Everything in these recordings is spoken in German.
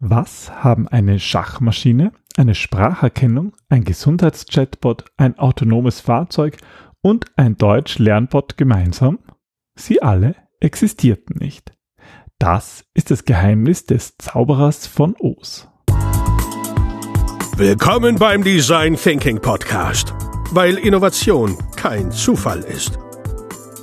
Was haben eine Schachmaschine, eine Spracherkennung, ein Gesundheitschatbot, ein autonomes Fahrzeug und ein Deutsch-Lernbot gemeinsam? Sie alle existierten nicht. Das ist das Geheimnis des Zauberers von Oz. Willkommen beim Design Thinking Podcast, weil Innovation kein Zufall ist.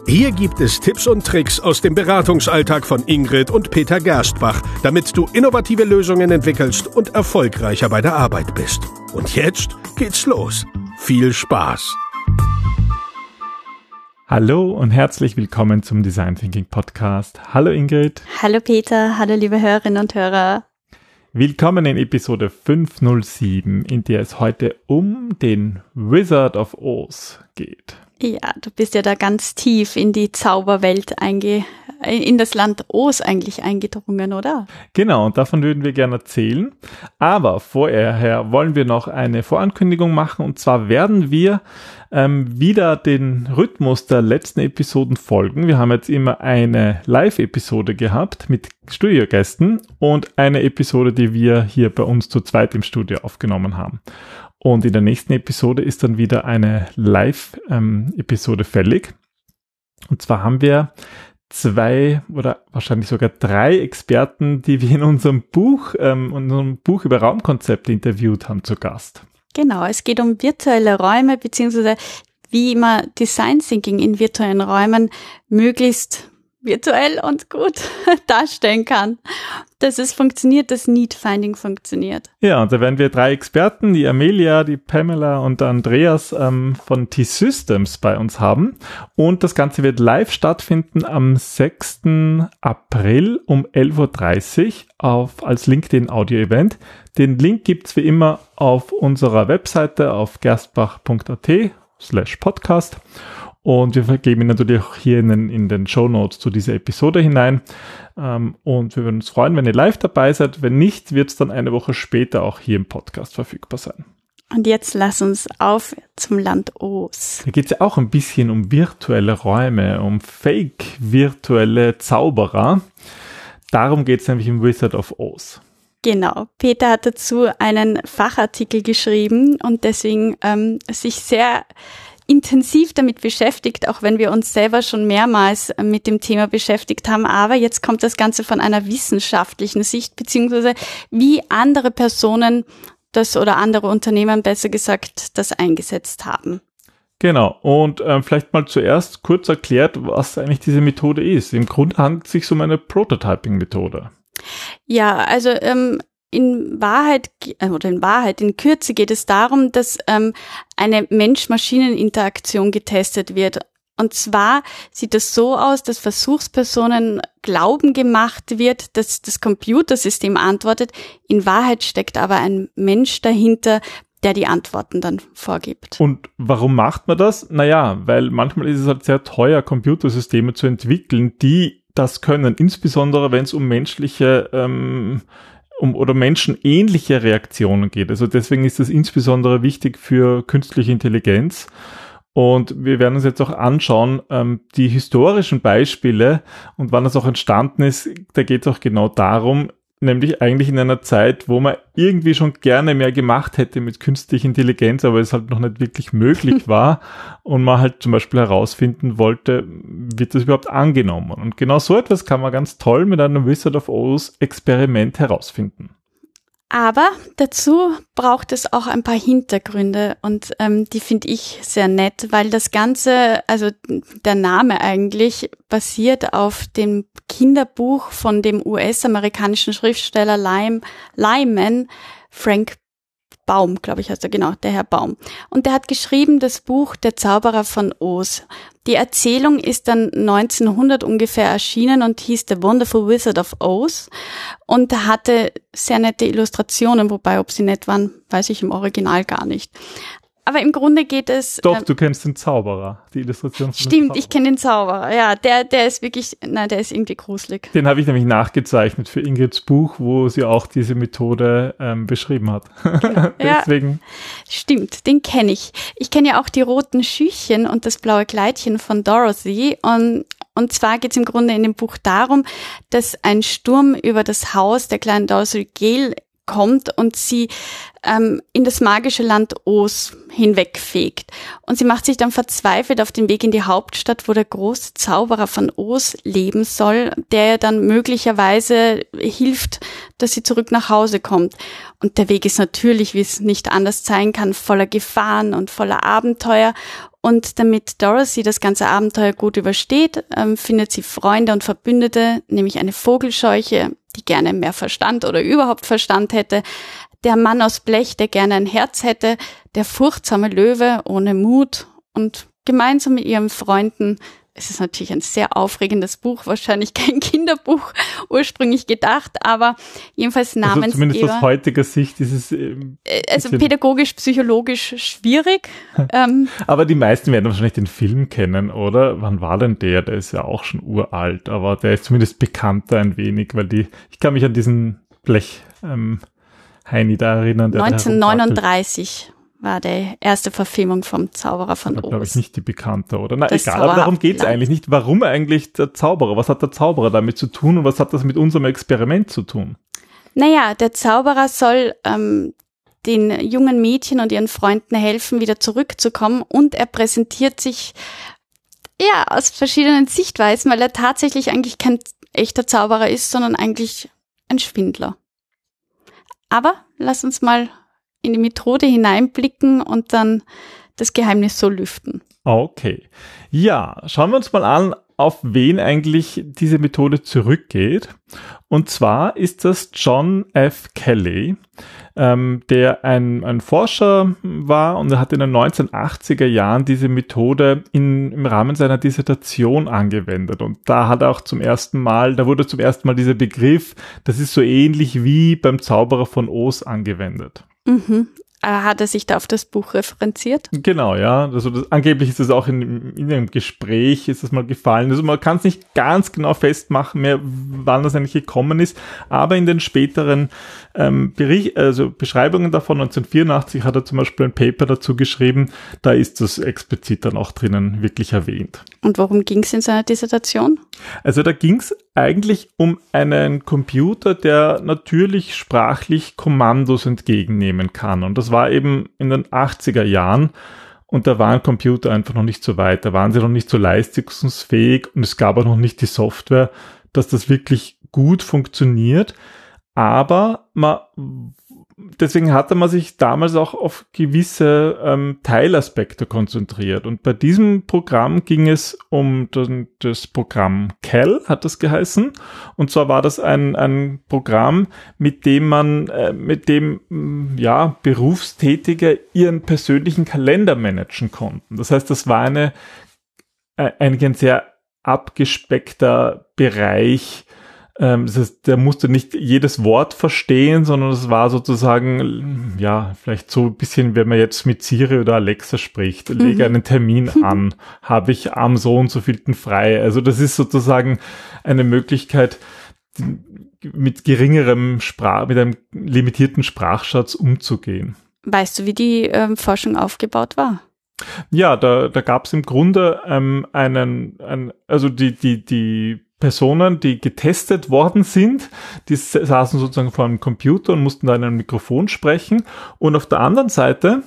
Hier gibt es Tipps und Tricks aus dem Beratungsalltag von Ingrid und Peter Gerstbach, damit du innovative Lösungen entwickelst und erfolgreicher bei der Arbeit bist. Und jetzt geht's los. Viel Spaß! Hallo und herzlich willkommen zum Design Thinking Podcast. Hallo Ingrid. Hallo Peter, hallo liebe Hörerinnen und Hörer. Willkommen in Episode 507, in der es heute um den Wizard of Oz geht. Ja, du bist ja da ganz tief in die Zauberwelt einge in das Land Oz eigentlich eingedrungen, oder? Genau, und davon würden wir gerne erzählen. Aber vorher wollen wir noch eine Vorankündigung machen. Und zwar werden wir ähm, wieder den Rhythmus der letzten Episoden folgen. Wir haben jetzt immer eine Live-Episode gehabt mit Studiogästen und eine Episode, die wir hier bei uns zu zweit im Studio aufgenommen haben. Und in der nächsten Episode ist dann wieder eine Live-Episode ähm, fällig. Und zwar haben wir zwei oder wahrscheinlich sogar drei Experten, die wir in unserem Buch, ähm, unserem Buch über Raumkonzepte interviewt haben, zu Gast. Genau, es geht um virtuelle Räume beziehungsweise wie man Design Thinking in virtuellen Räumen möglichst virtuell und gut darstellen kann, dass es funktioniert, dass Need Finding funktioniert. Ja, und da werden wir drei Experten, die Amelia, die Pamela und Andreas ähm, von T-Systems bei uns haben. Und das Ganze wird live stattfinden am 6. April um 11.30 Uhr auf, als LinkedIn Audio Event. Den Link gibt's wie immer auf unserer Webseite auf gerstbach.at slash podcast. Und wir vergeben ihn natürlich auch hier in den, in den Show Notes zu dieser Episode hinein. Ähm, und wir würden uns freuen, wenn ihr live dabei seid. Wenn nicht, wird es dann eine Woche später auch hier im Podcast verfügbar sein. Und jetzt lass uns auf zum Land Oz. Da geht es ja auch ein bisschen um virtuelle Räume, um fake-virtuelle Zauberer. Darum geht es nämlich im Wizard of Oz. Genau. Peter hat dazu einen Fachartikel geschrieben und deswegen ähm, sich sehr intensiv damit beschäftigt, auch wenn wir uns selber schon mehrmals mit dem Thema beschäftigt haben. Aber jetzt kommt das Ganze von einer wissenschaftlichen Sicht, beziehungsweise wie andere Personen das oder andere Unternehmen besser gesagt das eingesetzt haben. Genau, und äh, vielleicht mal zuerst kurz erklärt, was eigentlich diese Methode ist. Im Grunde handelt es sich um eine Prototyping-Methode. Ja, also ähm, in Wahrheit äh, oder in Wahrheit, in Kürze geht es darum, dass ähm, eine Mensch-Maschinen-Interaktion getestet wird. Und zwar sieht es so aus, dass Versuchspersonen glauben gemacht wird, dass das Computersystem antwortet. In Wahrheit steckt aber ein Mensch dahinter, der die Antworten dann vorgibt. Und warum macht man das? Naja, weil manchmal ist es halt sehr teuer, Computersysteme zu entwickeln, die das können, insbesondere wenn es um menschliche ähm, um oder menschenähnliche Reaktionen geht. Also deswegen ist das insbesondere wichtig für künstliche Intelligenz. Und wir werden uns jetzt auch anschauen, ähm, die historischen Beispiele und wann das auch entstanden ist, da geht es auch genau darum, nämlich eigentlich in einer Zeit, wo man irgendwie schon gerne mehr gemacht hätte mit künstlicher Intelligenz, aber es halt noch nicht wirklich möglich war und man halt zum Beispiel herausfinden wollte, wird das überhaupt angenommen? Und genau so etwas kann man ganz toll mit einem Wizard of Oz Experiment herausfinden. Aber dazu braucht es auch ein paar Hintergründe und ähm, die finde ich sehr nett, weil das Ganze, also der Name eigentlich basiert auf dem Kinderbuch von dem US-amerikanischen Schriftsteller Lyme, Lyman, Frank Baum, glaube ich heißt er, genau, der Herr Baum. Und der hat geschrieben das Buch Der Zauberer von Oz. Die Erzählung ist dann 1900 ungefähr erschienen und hieß The Wonderful Wizard of Oz und hatte sehr nette Illustrationen, wobei ob sie nett waren, weiß ich im Original gar nicht. Aber im Grunde geht es. Doch, äh, du kennst den Zauberer, die Illustration. Von stimmt, ich kenne den Zauberer. Ja, der, der ist wirklich, nein, der ist irgendwie gruselig. Den habe ich nämlich nachgezeichnet für Ingrids Buch, wo sie auch diese Methode ähm, beschrieben hat. Okay. Deswegen. Ja, stimmt, den kenne ich. Ich kenne ja auch die roten Schüchchen und das blaue Kleidchen von Dorothy und Und zwar geht es im Grunde in dem Buch darum, dass ein Sturm über das Haus der kleinen Dorothy Gale kommt und sie ähm, in das magische Land Oz hinwegfegt. Und sie macht sich dann verzweifelt auf den Weg in die Hauptstadt, wo der große Zauberer von Oz leben soll, der dann möglicherweise hilft, dass sie zurück nach Hause kommt. Und der Weg ist natürlich, wie es nicht anders sein kann, voller Gefahren und voller Abenteuer. Und damit Dorothy das ganze Abenteuer gut übersteht, ähm, findet sie Freunde und Verbündete, nämlich eine Vogelscheuche, die gerne mehr Verstand oder überhaupt Verstand hätte, der Mann aus Blech, der gerne ein Herz hätte, der furchtsame Löwe ohne Mut und gemeinsam mit ihren Freunden es ist natürlich ein sehr aufregendes Buch, wahrscheinlich kein Kinderbuch ursprünglich gedacht, aber jedenfalls Namensgeber. Also zumindest aus heutiger Sicht ist es. Ähm, also pädagogisch, psychologisch schwierig. ähm, aber die meisten werden wahrscheinlich den Film kennen, oder? Wann war denn der? Der ist ja auch schon uralt, aber der ist zumindest bekannter ein wenig, weil die, ich kann mich an diesen Blech, ähm, Heini da erinnern. 1939 war die erste Verfilmung vom Zauberer von Oz. glaube ich nicht die bekannte, oder? Na das egal, aber darum geht es eigentlich nicht. Warum eigentlich der Zauberer? Was hat der Zauberer damit zu tun und was hat das mit unserem Experiment zu tun? Naja, der Zauberer soll ähm, den jungen Mädchen und ihren Freunden helfen, wieder zurückzukommen und er präsentiert sich ja aus verschiedenen Sichtweisen, weil er tatsächlich eigentlich kein echter Zauberer ist, sondern eigentlich ein Schwindler. Aber lass uns mal in die Methode hineinblicken und dann das Geheimnis so lüften. Okay. Ja, schauen wir uns mal an, auf wen eigentlich diese Methode zurückgeht. Und zwar ist das John F. Kelly, ähm, der ein, ein Forscher war und er hat in den 1980er Jahren diese Methode in, im Rahmen seiner Dissertation angewendet. Und da hat er auch zum ersten Mal, da wurde zum ersten Mal dieser Begriff, das ist so ähnlich wie beim Zauberer von Oz angewendet. Mhm. Äh, hat er sich da auf das Buch referenziert? Genau, ja. Also das, angeblich ist es auch in, in einem Gespräch, ist es mal gefallen. Also man kann es nicht ganz genau festmachen mehr, wann das eigentlich gekommen ist, aber in den späteren ähm, Bericht, also Beschreibungen davon, 1984 hat er zum Beispiel ein Paper dazu geschrieben, da ist das explizit dann auch drinnen wirklich erwähnt. Und worum ging es in seiner Dissertation? Also da ging es eigentlich um einen Computer, der natürlich sprachlich Kommandos entgegennehmen kann. Und das war eben in den 80er Jahren. Und da waren Computer einfach noch nicht so weit. Da waren sie noch nicht so leistungsfähig und es gab auch noch nicht die Software, dass das wirklich gut funktioniert. Aber man deswegen hatte man sich damals auch auf gewisse ähm, Teilaspekte konzentriert. Und bei diesem Programm ging es um den, das Programm CAL, hat das geheißen. Und zwar war das ein, ein Programm, mit dem man, äh, mit dem, mm, ja, Berufstätige ihren persönlichen Kalender managen konnten. Das heißt, das war eine, äh, ein sehr abgespeckter Bereich, ähm, das heißt, der musste nicht jedes Wort verstehen, sondern es war sozusagen, ja, vielleicht so ein bisschen, wenn man jetzt mit Siri oder Alexa spricht, mhm. lege einen Termin an, habe ich am so und so vielten frei. Also das ist sozusagen eine Möglichkeit, mit geringerem Sprach, mit einem limitierten Sprachschatz umzugehen. Weißt du, wie die ähm, Forschung aufgebaut war? Ja, da, da gab es im Grunde ähm, einen, ein, also die, die, die Personen, die getestet worden sind, die saßen sozusagen vor einem Computer und mussten da in einem Mikrofon sprechen. Und auf der anderen Seite,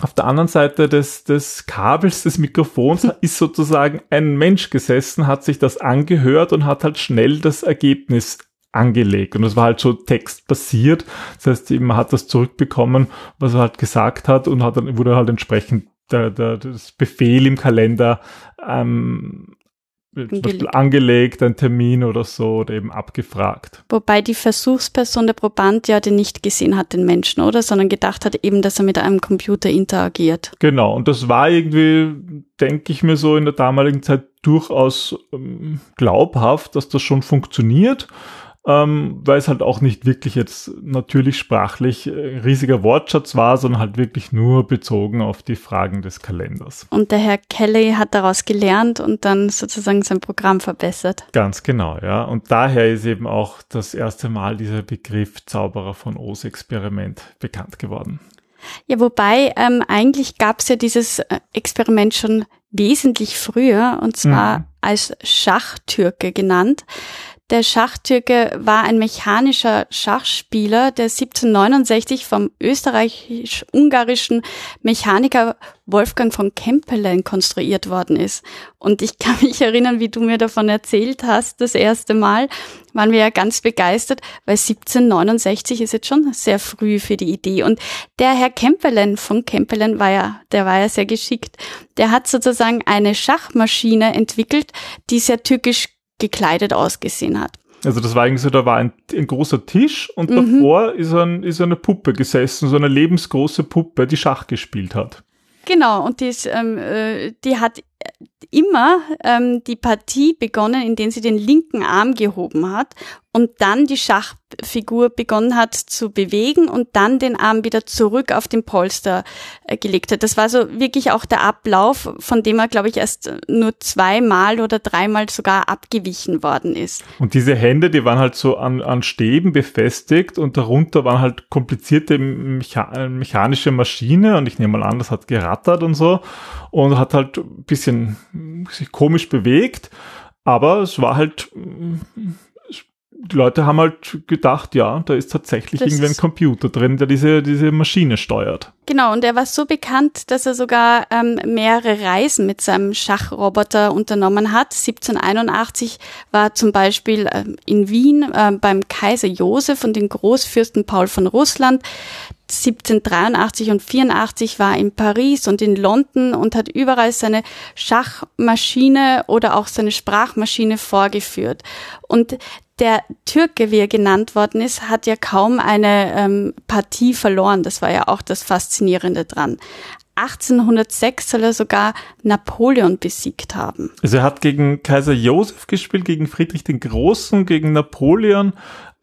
auf der anderen Seite des, des Kabels des Mikrofons ist sozusagen ein Mensch gesessen, hat sich das angehört und hat halt schnell das Ergebnis angelegt. Und das war halt so textbasiert. Das heißt, man hat das zurückbekommen, was er halt gesagt hat und hat dann wurde halt entsprechend der, der, das Befehl im Kalender ähm, zum Beispiel angelegt, ein Termin oder so oder eben abgefragt. Wobei die Versuchsperson, der Proband, ja den nicht gesehen hat, den Menschen, oder? Sondern gedacht hat eben, dass er mit einem Computer interagiert. Genau, und das war irgendwie, denke ich mir so in der damaligen Zeit durchaus ähm, glaubhaft, dass das schon funktioniert ähm, weil es halt auch nicht wirklich jetzt natürlich sprachlich äh, riesiger Wortschatz war, sondern halt wirklich nur bezogen auf die Fragen des Kalenders. Und der Herr Kelly hat daraus gelernt und dann sozusagen sein Programm verbessert. Ganz genau, ja. Und daher ist eben auch das erste Mal dieser Begriff Zauberer von Oz Experiment bekannt geworden. Ja, wobei ähm, eigentlich gab es ja dieses äh, Experiment schon wesentlich früher, und zwar mhm. als Schachtürke genannt. Der Schachtürke war ein mechanischer Schachspieler, der 1769 vom österreichisch-ungarischen Mechaniker Wolfgang von Kempelen konstruiert worden ist. Und ich kann mich erinnern, wie du mir davon erzählt hast, das erste Mal, waren wir ja ganz begeistert, weil 1769 ist jetzt schon sehr früh für die Idee. Und der Herr Kempelen von Kempelen war ja, der war ja sehr geschickt. Der hat sozusagen eine Schachmaschine entwickelt, die sehr türkisch gekleidet ausgesehen hat. Also das war eigentlich so, da war ein, ein großer Tisch und mhm. davor ist, ein, ist eine Puppe gesessen, so eine lebensgroße Puppe, die Schach gespielt hat. Genau, und die, ist, ähm, äh, die hat immer ähm, die Partie begonnen, indem sie den linken Arm gehoben hat und dann die Schachfigur begonnen hat zu bewegen und dann den Arm wieder zurück auf den Polster äh, gelegt hat. Das war so wirklich auch der Ablauf, von dem er, glaube ich, erst nur zweimal oder dreimal sogar abgewichen worden ist. Und diese Hände, die waren halt so an, an Stäben befestigt und darunter waren halt komplizierte Mecha mechanische Maschine und ich nehme mal an, das hat gerattert und so und hat halt ein bisschen sich komisch bewegt, aber es war halt die Leute haben halt gedacht, ja, da ist tatsächlich das irgendwie ein Computer drin, der diese, diese Maschine steuert. Genau, und er war so bekannt, dass er sogar ähm, mehrere Reisen mit seinem Schachroboter unternommen hat. 1781 war zum Beispiel äh, in Wien äh, beim Kaiser Josef und den Großfürsten Paul von Russland. 1783 und 84 war in Paris und in London und hat überall seine Schachmaschine oder auch seine Sprachmaschine vorgeführt. Und der Türke, wie er genannt worden ist, hat ja kaum eine ähm, Partie verloren. Das war ja auch das Faszinierende dran. 1806 soll er sogar Napoleon besiegt haben. Also er hat gegen Kaiser Josef gespielt, gegen Friedrich den Großen, gegen Napoleon.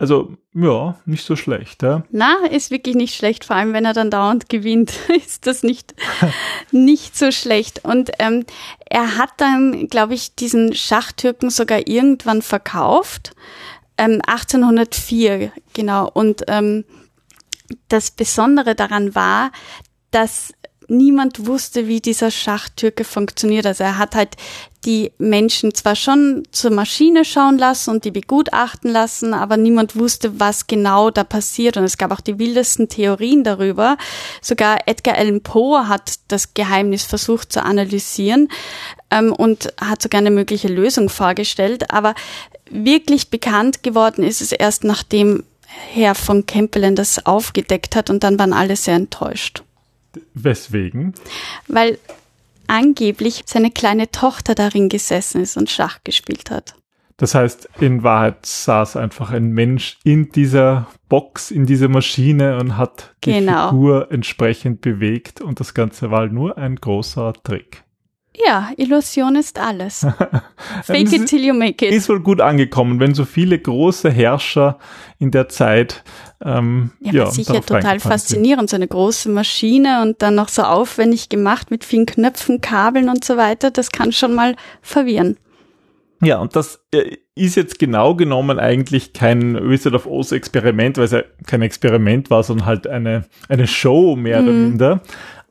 Also ja, nicht so schlecht. Ja? Na, ist wirklich nicht schlecht. Vor allem, wenn er dann dauernd gewinnt, ist das nicht nicht so schlecht. Und ähm, er hat dann, glaube ich, diesen Schachtürken sogar irgendwann verkauft. Ähm, 1804, genau. Und ähm, das Besondere daran war, dass niemand wusste, wie dieser Schachtürke funktioniert. Also er hat halt die Menschen zwar schon zur Maschine schauen lassen und die begutachten lassen, aber niemand wusste, was genau da passiert. Und es gab auch die wildesten Theorien darüber. Sogar Edgar Allan Poe hat das Geheimnis versucht zu analysieren ähm, und hat sogar eine mögliche Lösung vorgestellt. Aber wirklich bekannt geworden ist es erst nachdem Herr von Kempelen das aufgedeckt hat und dann waren alle sehr enttäuscht. Weswegen? Weil angeblich seine kleine Tochter darin gesessen ist und Schach gespielt hat. Das heißt, in Wahrheit saß einfach ein Mensch in dieser Box, in dieser Maschine und hat die genau. Figur entsprechend bewegt und das Ganze war nur ein großer Trick. Ja, Illusion ist alles. Fake it till you make it. Ist wohl gut angekommen, wenn so viele große Herrscher in der Zeit ähm, ja, ja sicher total faszinierend, so eine große Maschine und dann noch so aufwendig gemacht mit vielen Knöpfen, Kabeln und so weiter. Das kann schon mal verwirren. Ja, und das äh, ist jetzt genau genommen eigentlich kein Wizard of Oz Experiment, weil es ja kein Experiment war, sondern halt eine, eine Show mehr mhm. oder minder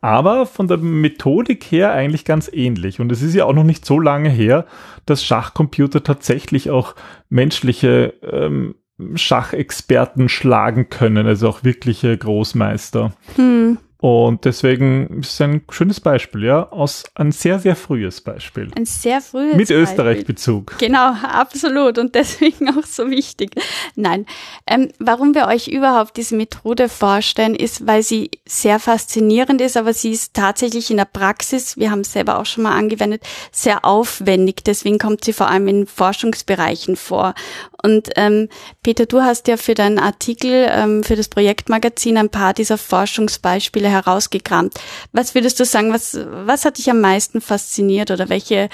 aber von der Methodik her eigentlich ganz ähnlich. Und es ist ja auch noch nicht so lange her, dass Schachcomputer tatsächlich auch menschliche ähm, Schachexperten schlagen können, also auch wirkliche Großmeister. Hm. Und deswegen ist es ein schönes Beispiel, ja, aus ein sehr, sehr frühes Beispiel. Ein sehr frühes Mit Österreich-Bezug. Genau, absolut. Und deswegen auch so wichtig. Nein, ähm, warum wir euch überhaupt diese Methode vorstellen, ist, weil sie sehr faszinierend ist, aber sie ist tatsächlich in der Praxis, wir haben es selber auch schon mal angewendet, sehr aufwendig. Deswegen kommt sie vor allem in Forschungsbereichen vor. Und ähm, Peter, du hast ja für deinen Artikel, ähm, für das Projektmagazin ein paar dieser Forschungsbeispiele herausgekramt. Was würdest du sagen, was, was hat dich am meisten fasziniert oder welche,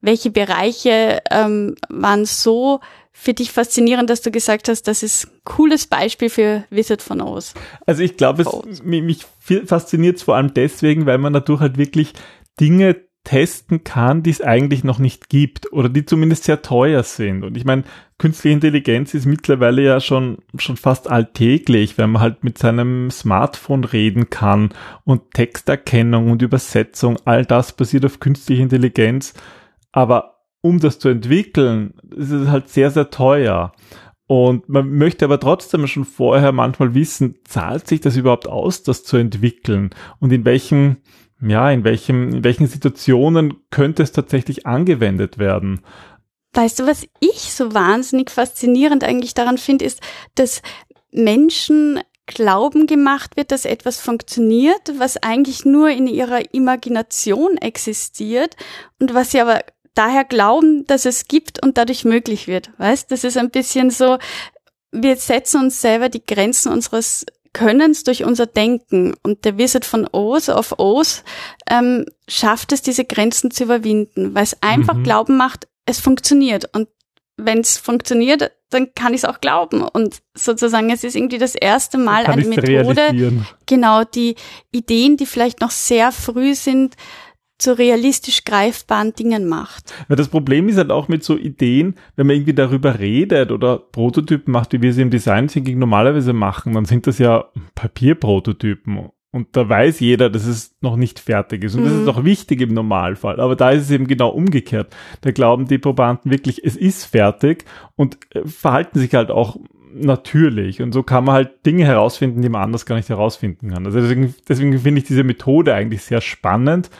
welche Bereiche ähm, waren so für dich faszinierend, dass du gesagt hast, das ist ein cooles Beispiel für Wizard von Oz? Also ich glaube, es, mich, mich fasziniert es vor allem deswegen, weil man dadurch halt wirklich Dinge testen kann, die es eigentlich noch nicht gibt oder die zumindest sehr teuer sind. Und ich meine, künstliche Intelligenz ist mittlerweile ja schon, schon fast alltäglich, wenn man halt mit seinem Smartphone reden kann und Texterkennung und Übersetzung, all das basiert auf künstlicher Intelligenz. Aber um das zu entwickeln, ist es halt sehr, sehr teuer. Und man möchte aber trotzdem schon vorher manchmal wissen, zahlt sich das überhaupt aus, das zu entwickeln? Und in welchen, ja, in welchem, in welchen Situationen könnte es tatsächlich angewendet werden? Weißt du, was ich so wahnsinnig faszinierend eigentlich daran finde, ist, dass Menschen Glauben gemacht wird, dass etwas funktioniert, was eigentlich nur in ihrer Imagination existiert und was sie aber daher glauben, dass es gibt und dadurch möglich wird. Weißt, das ist ein bisschen so, wir setzen uns selber die Grenzen unseres Könnens durch unser Denken. Und der Wizard von Oz auf Oz ähm, schafft es, diese Grenzen zu überwinden, weil es einfach mhm. Glauben macht, es funktioniert. Und wenn es funktioniert, dann kann ich es auch glauben. Und sozusagen, es ist irgendwie das erste Mal eine Methode, genau, die Ideen, die vielleicht noch sehr früh sind, zu realistisch greifbaren Dingen macht. Ja, das Problem ist halt auch mit so Ideen, wenn man irgendwie darüber redet oder Prototypen macht, wie wir sie im Design Thinking normalerweise machen, dann sind das ja Papierprototypen. Und da weiß jeder, dass es noch nicht fertig ist. Und mhm. das ist mhm. auch wichtig im Normalfall. Aber da ist es eben genau umgekehrt. Da glauben die Probanden wirklich, es ist fertig und äh, verhalten sich halt auch natürlich. Und so kann man halt Dinge herausfinden, die man anders gar nicht herausfinden kann. Also deswegen, deswegen finde ich diese Methode eigentlich sehr spannend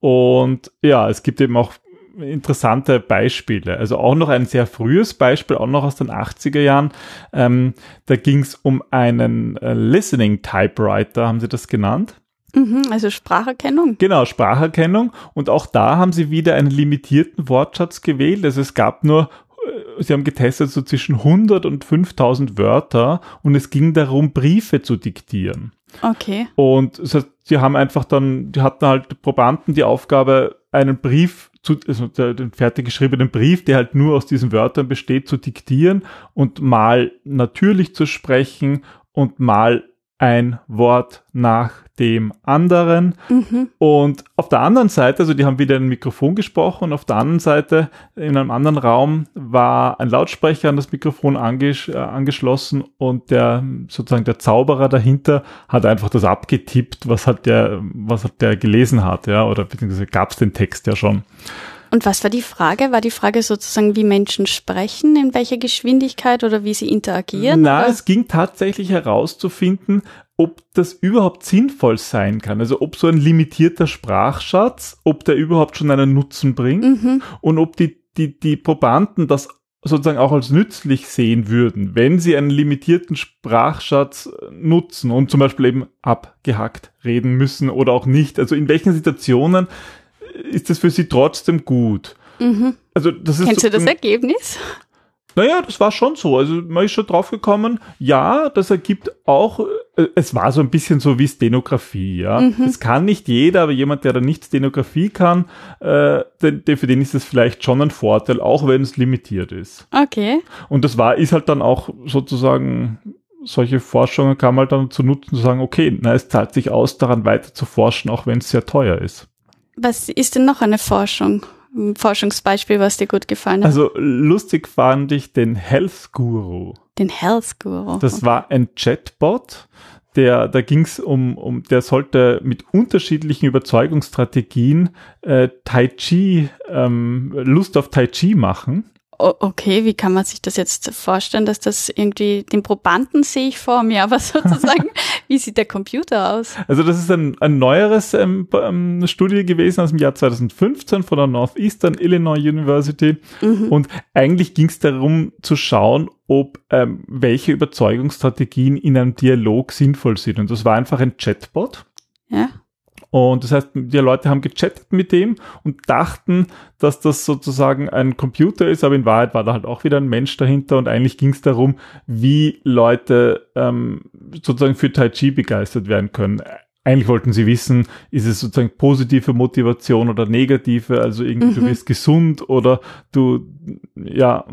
und ja, es gibt eben auch interessante Beispiele. Also auch noch ein sehr frühes Beispiel, auch noch aus den 80er Jahren. Ähm, da ging es um einen äh, Listening Typewriter, haben sie das genannt? Mhm, also Spracherkennung. Genau, Spracherkennung. Und auch da haben sie wieder einen limitierten Wortschatz gewählt. Also es gab nur äh, Sie haben getestet so zwischen 100 und 5000 Wörter und es ging darum, Briefe zu diktieren. Okay. Und das heißt, die haben einfach dann, die hatten halt Probanden die Aufgabe, einen Brief zu, also den fertig geschriebenen Brief, der halt nur aus diesen Wörtern besteht, zu diktieren und mal natürlich zu sprechen und mal ein Wort nach dem anderen. Mhm. Und auf der anderen Seite, also die haben wieder ein Mikrofon gesprochen und auf der anderen Seite in einem anderen Raum war ein Lautsprecher an das Mikrofon anges äh, angeschlossen und der sozusagen der Zauberer dahinter hat einfach das abgetippt, was hat der, was hat der gelesen hat, ja, oder beziehungsweise gab es den Text ja schon. Und was war die Frage? War die Frage sozusagen, wie Menschen sprechen, in welcher Geschwindigkeit oder wie sie interagieren? Na, oder? es ging tatsächlich herauszufinden, ob das überhaupt sinnvoll sein kann. Also ob so ein limitierter Sprachschatz, ob der überhaupt schon einen Nutzen bringt mhm. und ob die, die, die Probanden das sozusagen auch als nützlich sehen würden, wenn sie einen limitierten Sprachschatz nutzen und zum Beispiel eben abgehackt reden müssen oder auch nicht. Also in welchen Situationen ist das für sie trotzdem gut. Mhm. Also das ist Kennst so, du das Ergebnis? Naja, das war schon so. Also man ist schon drauf gekommen, ja, das ergibt auch, äh, es war so ein bisschen so wie Stenografie, ja. Mhm. Es kann nicht jeder, aber jemand, der da nicht Stenografie kann, äh, den, für den ist es vielleicht schon ein Vorteil, auch wenn es limitiert ist. Okay. Und das war, ist halt dann auch sozusagen solche Forschungen kann man halt dann zu nutzen, zu sagen, okay, na, es zahlt sich aus, daran weiter zu forschen, auch wenn es sehr teuer ist. Was ist denn noch eine Forschung? Ein Forschungsbeispiel, was dir gut gefallen hat? Also lustig fand ich den Health Guru. Den Health Guru. Das war ein Chatbot, der, da ging es um, um, der sollte mit unterschiedlichen Überzeugungsstrategien äh, Tai Chi, ähm, Lust auf Tai Chi machen okay, wie kann man sich das jetzt vorstellen, dass das irgendwie, den Probanden sehe ich vor mir, aber sozusagen, wie sieht der Computer aus? Also das ist ein, ein neueres ähm, ähm, Studie gewesen aus dem Jahr 2015 von der Northeastern Illinois University mhm. und eigentlich ging es darum zu schauen, ob ähm, welche Überzeugungsstrategien in einem Dialog sinnvoll sind und das war einfach ein Chatbot. Ja. Und das heißt, die Leute haben gechattet mit dem und dachten, dass das sozusagen ein Computer ist, aber in Wahrheit war da halt auch wieder ein Mensch dahinter und eigentlich ging es darum, wie Leute ähm, sozusagen für Tai Chi begeistert werden können. Eigentlich wollten sie wissen, ist es sozusagen positive Motivation oder negative, also irgendwie mhm. du bist gesund oder du, ja,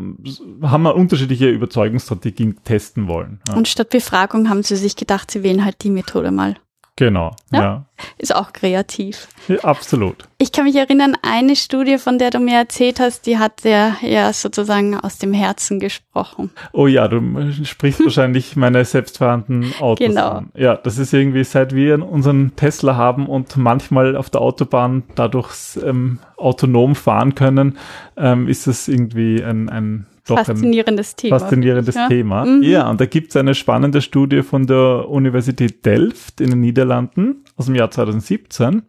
haben wir unterschiedliche Überzeugungsstrategien testen wollen. Ja. Und statt Befragung haben sie sich gedacht, sie wählen halt die Methode mal. Genau, Ja. ja. Ist auch kreativ. ja. Absolut. Ich kann mich erinnern, eine Studie, von der du mir erzählt hast, die hat ja, ja sozusagen aus dem Herzen gesprochen. Oh ja, du sprichst wahrscheinlich meine selbstfahrenden Autos Genau. an. Ja, das ist irgendwie, seit wir unseren Tesla haben und manchmal auf der Autobahn dadurch ähm, autonom fahren können, ähm, ist es irgendwie ein, ein doch ein Faszinierendes Thema. faszinierendes Ja. Thema. Mhm. Ja, und da gibt es eine spannende Studie von der Universität Delft in den Niederlanden aus dem Jahr 2017.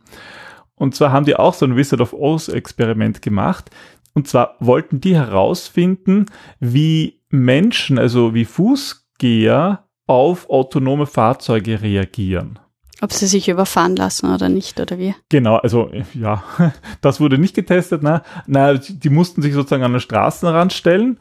Und zwar haben die auch so ein Wizard of Oz Experiment gemacht. Und zwar wollten die herausfinden, wie Menschen, also wie Fußgeher auf autonome Fahrzeuge reagieren. Ob sie sich überfahren lassen oder nicht, oder wie? Genau, also ja, das wurde nicht getestet. Ne? Na, die mussten sich sozusagen an den Straßenrand stellen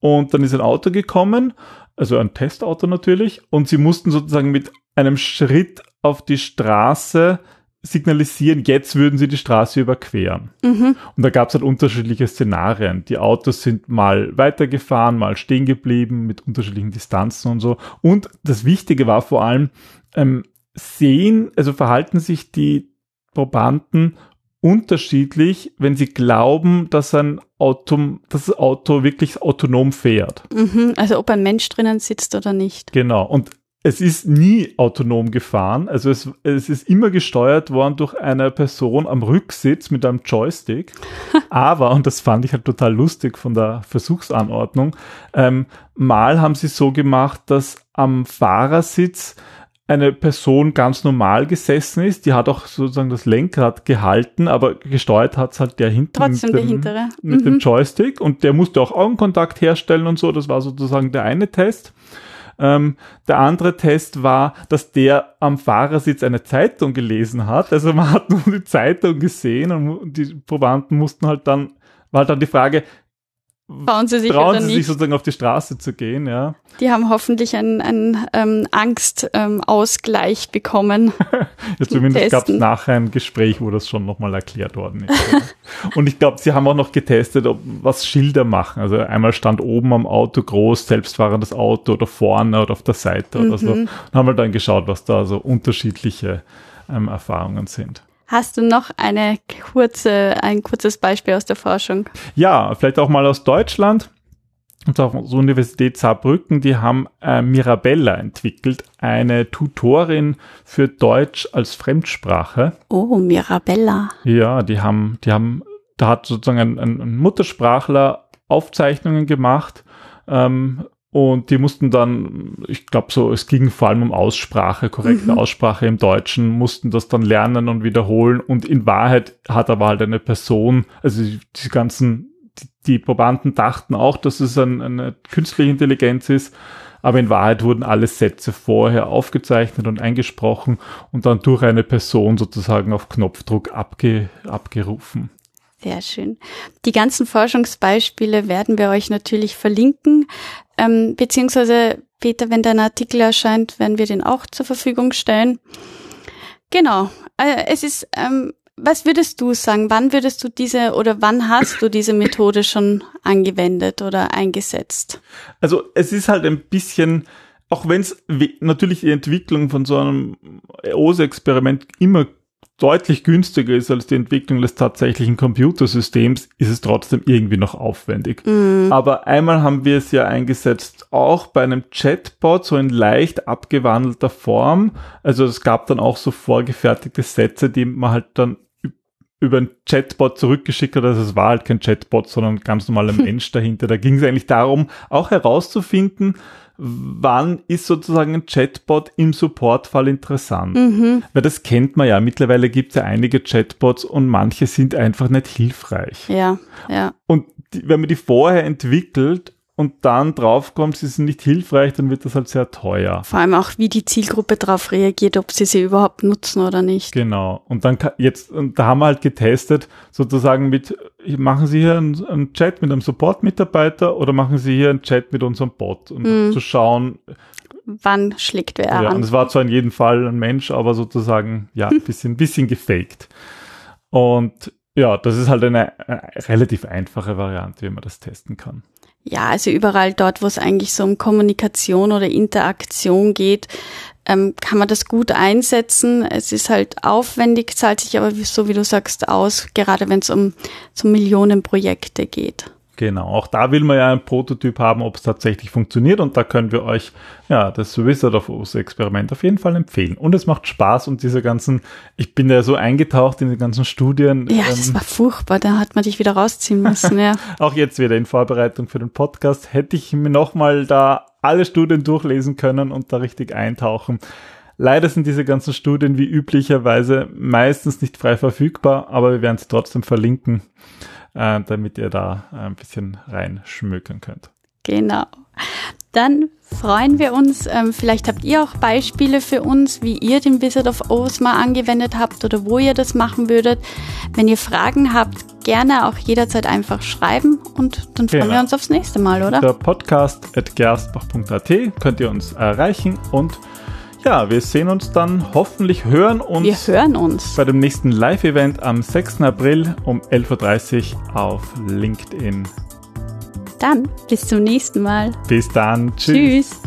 und dann ist ein Auto gekommen, also ein Testauto natürlich, und sie mussten sozusagen mit einem Schritt auf die Straße signalisieren, jetzt würden sie die Straße überqueren. Mhm. Und da gab es halt unterschiedliche Szenarien. Die Autos sind mal weitergefahren, mal stehen geblieben mit unterschiedlichen Distanzen und so. Und das Wichtige war vor allem, ähm, sehen, also verhalten sich die Probanden unterschiedlich, wenn sie glauben, dass ein Auto, dass das Auto wirklich autonom fährt. Mhm. Also ob ein Mensch drinnen sitzt oder nicht. Genau. Und es ist nie autonom gefahren. Also es, es ist immer gesteuert worden durch eine Person am Rücksitz mit einem Joystick. Aber, und das fand ich halt total lustig von der Versuchsanordnung, ähm, mal haben sie so gemacht, dass am Fahrersitz eine Person ganz normal gesessen ist, die hat auch sozusagen das Lenkrad gehalten, aber gesteuert hat es halt der hinten Trotzdem mit, dem, hintere. mit dem Mhm. Joystick und der musste auch Augenkontakt herstellen und so, das war sozusagen der eine Test. Ähm, der andere Test war, dass der am Fahrersitz eine Zeitung gelesen hat. Also man hat nur die Zeitung gesehen und die Probanden mussten halt dann, war halt dann die Frage, Trauen sie sich trauen sie sich sozusagen auf die Straße zu gehen, ja. Die haben hoffentlich einen, einen ähm, Angstausgleich ähm, bekommen. Ja, zumindest gab es nachher ein Gespräch, wo das schon nochmal erklärt worden ist. Und ich glaube, sie haben auch noch getestet, ob, was Schilder machen. Also einmal stand oben am Auto groß, selbstfahrendes Auto oder vorne oder auf der Seite oder so. Mhm. Und haben wir dann geschaut, was da so unterschiedliche ähm, Erfahrungen sind. Hast du noch eine kurze, ein kurzes Beispiel aus der Forschung? Ja, vielleicht auch mal aus Deutschland. Und zwar von der Universität Saarbrücken, die haben äh, Mirabella entwickelt, eine Tutorin für Deutsch als Fremdsprache. Oh, Mirabella. Ja, die haben, die haben, da hat sozusagen ein, ein, Muttersprachler Aufzeichnungen gemacht ähm, und die mussten dann, ich glaube so, es ging vor allem um Aussprache, korrekte Mhm. Aussprache im Deutschen, mussten das dann lernen und wiederholen und in Wahrheit hat aber halt eine Person, also die, die ganzen, die, die Probanden dachten auch, dass es ein, eine künstliche Intelligenz ist, aber in Wahrheit wurden alle Sätze vorher aufgezeichnet und eingesprochen und dann durch eine Person sozusagen auf Knopfdruck abge, abgerufen. Sehr schön. Die ganzen Forschungsbeispiele werden wir euch natürlich verlinken, ähm, beziehungsweise Peter, wenn dein Artikel erscheint, werden wir den auch zur Verfügung stellen. Genau. Äh, es ist, ähm, was würdest du sagen? Wann würdest du diese oder wann hast du diese Methode schon angewendet oder eingesetzt? Also es ist halt ein bisschen, auch wenn es natürlich die Entwicklung von so einem OSE-Experiment immer deutlich günstiger ist als die Entwicklung des tatsächlichen Computersystems, ist es trotzdem irgendwie noch aufwendig. Mm, Aber einmal haben wir es ja eingesetzt, auch bei einem Chatbot, so in leicht abgewandelter Form. Also es gab dann auch so vorgefertigte Sätze, die man halt dann über einen Chatbot zurückgeschickt hat. Also es war halt kein Chatbot, sondern ein ganz normaler Mensch dahinter. Da ging es eigentlich darum, auch herauszufinden, wann ist sozusagen ein Chatbot im Supportfall interessant. mhm. Weil das kennt man ja. Mittlerweile gibt es ja einige Chatbots und manche sind einfach nicht hilfreich. Ja, ja. Und die, wenn man die vorher entwickelt und dann draufkommt, sie sind nicht hilfreich, dann wird das halt sehr teuer. Vor allem auch, wie die Zielgruppe darauf reagiert, ob sie sie überhaupt nutzen oder nicht. Genau. Und dann jetzt, und da haben wir halt getestet, sozusagen mit, machen Sie hier einen, einen Chat mit einem Support-Mitarbeiter oder machen Sie hier einen Chat mit unserem Bot, um Mhm. zu schauen. Wann schlägt wer Ja, und an? es war zwar in jedem Fall ein Mensch, aber sozusagen, ja, ein bisschen, bisschen gefaked. Und ja, das ist halt eine, äh, relativ einfache Variante, wie man das testen kann. Ja, also überall dort, wo es eigentlich so um Kommunikation oder Interaktion geht, ähm, kann man das gut einsetzen. Es ist halt aufwendig, zahlt sich aber so wie du sagst aus, gerade wenn es um, um Millionenprojekte geht. Genau, auch da will man ja einen Prototyp haben, ob es tatsächlich funktioniert und da können wir euch ja das Wizard of Oz Experiment auf jeden Fall empfehlen. Und es macht Spaß und diese ganzen, ich bin ja so eingetaucht in die ganzen Studien. Ja, ähm, das war furchtbar, da hat man dich wieder rausziehen müssen, ja. auch jetzt wieder in Vorbereitung für den Podcast hätte ich mir nochmal da alle Studien durchlesen können und da richtig eintauchen. Leider sind diese ganzen Studien wie üblicherweise meistens nicht frei verfügbar, aber wir werden sie trotzdem verlinken äh, damit ihr da ein bisschen reinschmökern könnt. Genau. Dann freuen wir uns. Ähm, vielleicht habt ihr auch Beispiele für uns, wie ihr den Wizard of Oz mal angewendet habt oder wo ihr das machen würdet. Wenn ihr Fragen habt, gerne auch jederzeit einfach schreiben und dann freuen genau. wir uns aufs nächste Mal, oder? Der Podcast at gerstbach.at könnt ihr uns erreichen und ja, wir sehen uns dann, hoffentlich hören uns. Wir hören uns. Bei dem nächsten Live-Event am 6. April um 11.30 Uhr auf LinkedIn. Dann bis zum nächsten Mal. Bis dann. Tschüss. Tschüss.